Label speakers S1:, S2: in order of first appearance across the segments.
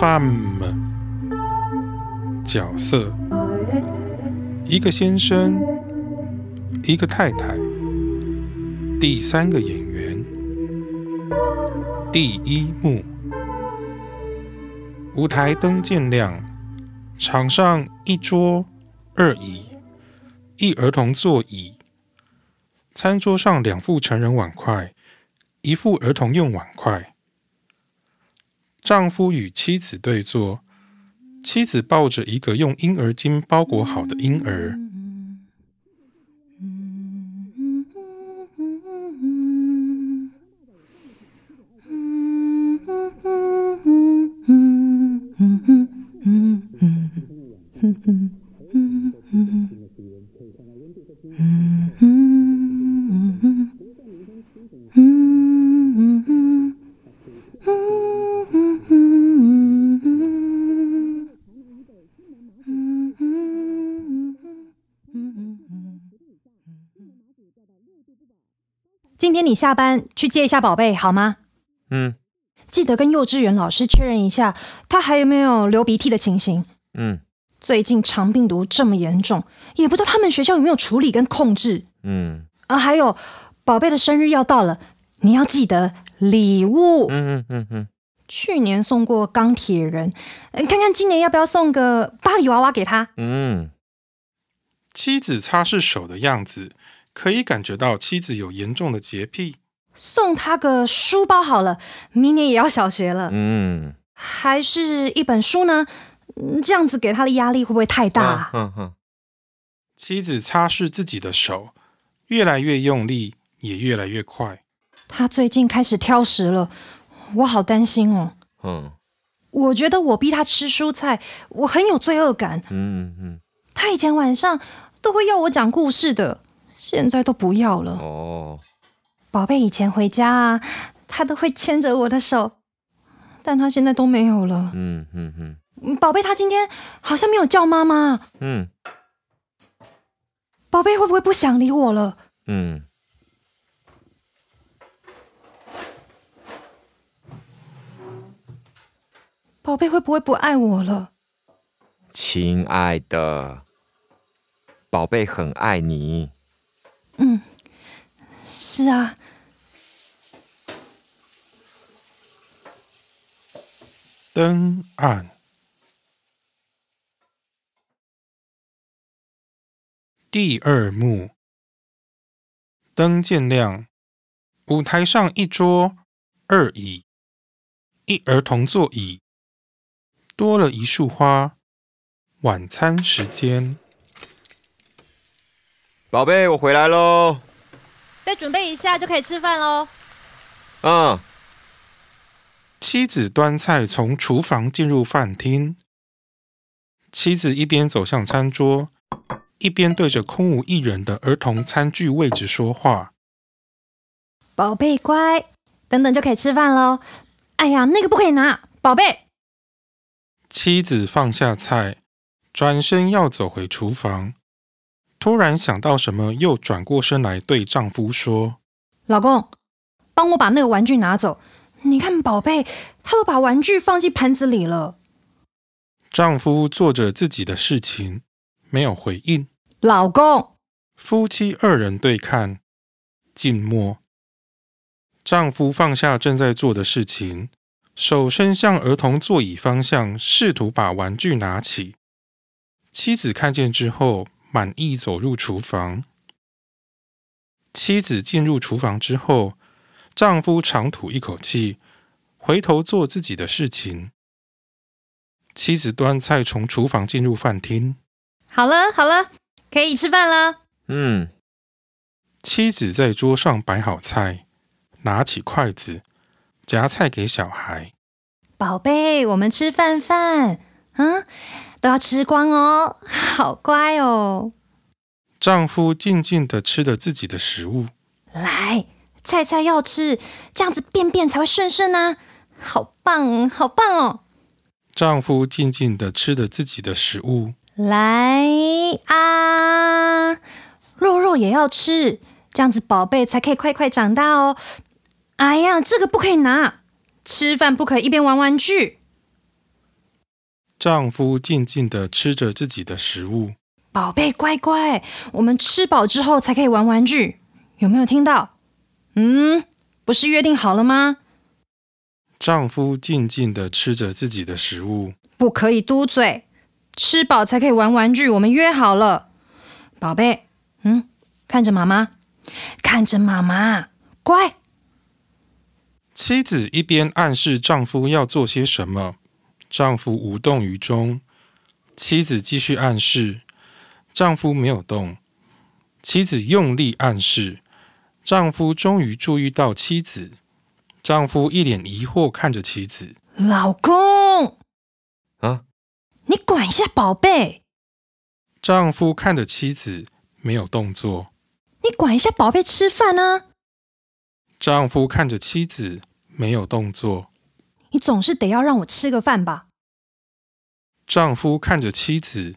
S1: femme 角色，一个先生，一个太太，第三个演员，第一幕，舞台灯渐亮，场上一桌二椅，一儿童座椅，餐桌上两副成人碗筷，一副儿童用碗筷。丈夫与妻子对坐，妻子抱着一个用婴儿巾包裹好的婴儿。
S2: 今天你下班去接一下宝贝好吗？
S3: 嗯
S2: 记得跟幼稚园老师确认一下，他还有没有流鼻涕的情形。
S3: 嗯
S2: 最近肠病毒这么严重，也不知道他们学校有没有处理跟控制
S3: 嗯
S2: 啊。还有，宝贝的生日要到了，你要记得礼物。
S3: 嗯嗯嗯嗯，
S2: 去年送过钢铁人，呃看看今年要不要送个芭比娃娃给他。
S3: 嗯，
S1: 妻子擦拭手的样子，可以感觉到妻子有严重的洁癖。
S2: 送他个书包好了，明年也要小学了。
S3: 嗯，
S2: 还是一本书呢？嗯这样子给他的压力会不会太大啊？
S3: 嗯嗯
S1: 妻子擦拭自己的手，越来越用力，也越来越快。
S2: 他最近开始挑食了，我好担心哦。
S3: 嗯
S2: 我觉得我逼他吃蔬菜，我很有罪恶感。
S3: 嗯嗯，
S2: 他以前晚上都会要我讲故事的，现在都不要了。
S3: 哦，
S2: 宝贝以前回家啊，他都会牵着我的手，但他现在都没有了。
S3: 嗯嗯嗯
S2: 嗯宝贝，他今天好像没有叫妈妈，
S3: 嗯
S2: 宝贝会不会不想理我了？
S3: 嗯，
S2: 宝贝会不会不爱我了？
S3: 亲爱的，宝贝很爱你。
S2: 嗯，是啊，
S1: 灯暗，第二幕，灯渐亮，舞台上一桌二椅，一儿童座椅，多了一束花。晚餐时间，
S3: 宝贝，我回来喽。
S4: 再准备一下就可以吃饭喽。
S3: 嗯，
S1: 妻子端菜从厨房进入饭厅。妻子一边走向餐桌，一边对着空无一人的儿童餐具位置说话。
S2: 宝贝乖，等等就可以吃饭喽。哎呀，那个不可以拿，宝贝。
S1: 妻子放下菜，转身要走回厨房，突然想到什么，又转过身来对丈夫说
S2: 老公，帮我把那个玩具拿走。你看，宝贝，他都把玩具放进盘子里了。：“
S1: 丈夫做着自己的事情，没有回应。
S2: 老公，
S1: 夫妻二人对看，静默。丈夫放下正在做的事情，手伸向儿童座椅方向，试图把玩具拿起。妻子看见之后，满意走入厨房。妻子进入厨房之后，丈夫长吐一口气，回头做自己的事情。妻子端菜从厨房进入饭厅。
S4: 好了好了，可以吃饭了。
S3: 嗯，
S1: 妻子在桌上摆好菜，拿起筷子夹菜给小孩。
S2: 宝贝，我们吃饭饭，嗯，都要吃光哦，好乖哦。
S1: 丈夫静静的吃着自己的食物。
S2: 来，菜菜要吃，这样子便便才会顺顺啊！好棒，好棒哦！
S1: 丈夫静静的吃着自己的食物。
S2: 来啊，肉肉也要吃，这样子宝贝才可以快快长大哦。哎呀，这个不可以拿，吃饭不可以一边玩玩具。
S1: 丈夫静静的吃着自己的食物。
S2: 宝贝乖乖，我们吃饱之后才可以玩玩具，有没有听到？嗯，不是约定好了吗？
S1: 丈夫静静的吃着自己的食物。
S2: 不可以嘟嘴，吃饱才可以玩玩具，我们约好了。宝贝，嗯，看着妈妈，看着妈妈，乖。
S1: 妻子一边暗示丈夫要做些什么，丈夫无动于衷。妻子继续暗示，丈夫没有动。妻子用力暗示，丈夫终于注意到妻子。丈夫一脸疑惑看着妻子，
S2: 老公，
S3: 啊，
S2: 你管一下宝贝。
S1: 丈夫看着妻子，没有动作。
S2: 你管一下宝贝吃饭呢？
S1: 丈夫看着妻子，没有动作。
S2: 你总是得要让我吃个饭吧？
S1: 丈夫看着妻子，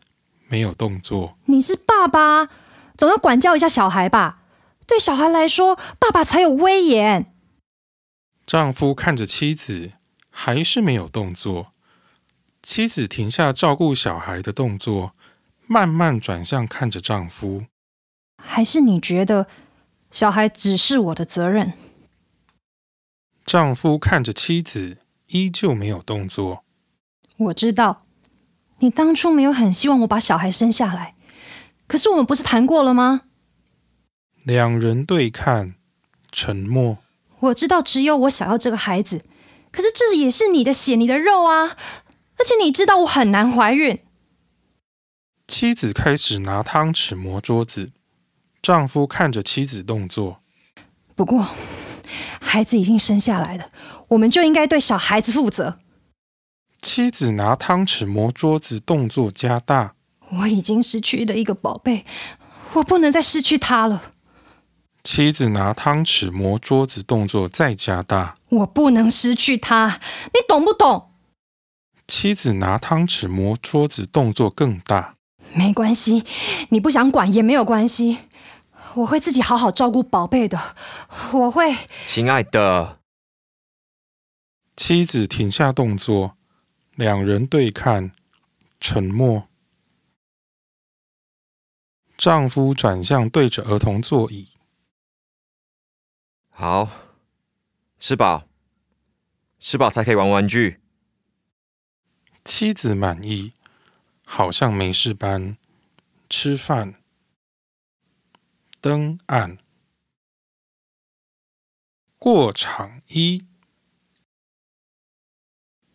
S1: 没有动作。
S2: 你是爸爸，总要管教一下小孩吧？对小孩来说，爸爸才有威严。
S1: 丈夫看着妻子，还是没有动作。妻子停下照顾小孩的动作，慢慢转向看着丈夫。
S2: 还是你觉得小孩只是我的责任？
S1: 丈夫看着妻子，依旧没有动作。
S2: 我知道你当初没有很希望我把小孩生下来，可是我们不是谈过了吗？
S1: 两人对看，沉默。
S2: 我知道只有我想要这个孩子，可是这也是你的血、你的肉啊！而且你知道我很难怀孕。
S1: 妻子开始拿汤匙磨桌子，丈夫看着妻子动作。
S2: 不过，孩子已经生下来了，我们就应该对小孩子负责。
S1: 妻子拿汤匙磨桌子，动作加大。
S2: 我已经失去了一个宝贝，我不能再失去他了。
S1: 妻子拿汤匙磨桌子，动作再加大。
S2: 我不能失去他，你懂不懂？
S1: 妻子拿汤匙磨桌子，动作更大。
S2: 没关系，你不想管也没有关系，我会自己好好照顾宝贝的。我会，
S3: 亲爱的。
S1: 妻子停下动作，两人对看，沉默。丈夫转向对着儿童座椅。
S3: 好，吃饱，吃饱才可以玩玩具。
S1: 妻子满意，好像没事般。吃饭，灯暗。过场一，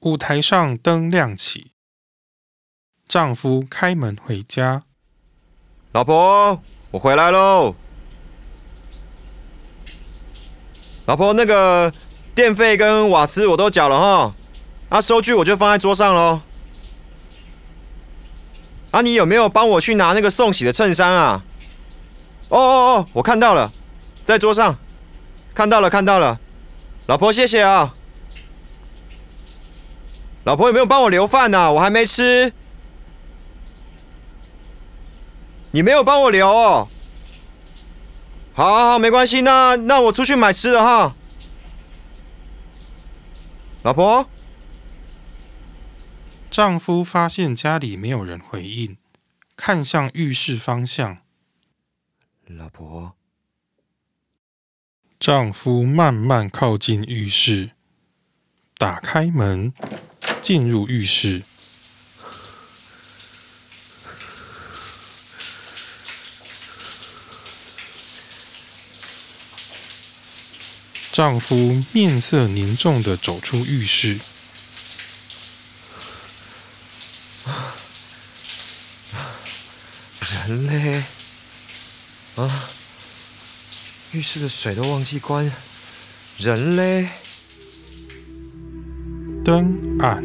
S1: 舞台上灯亮起。丈夫开门回家，
S3: 老婆，我回来喽。老婆，那个电费跟瓦斯我都缴了哈，啊，收据我就放在桌上喽。啊，你有没有帮我去拿那个送洗的衬衫啊？哦哦哦，我看到了，在桌上，看到了看到了。老婆，谢谢啊。老婆有没有帮我留饭啊？我还没吃。你没有帮我留哦。好，好，好，没关系，那那我出去买吃的哈。老婆，
S1: 丈夫发现家里没有人回应，看向浴室方向。
S3: 老婆，
S1: 丈夫慢慢靠近浴室，打开门，进入浴室。丈夫面色凝重的走出浴室，
S3: 人嘞？啊，浴室的水都忘记关，人嘞？
S1: 灯暗。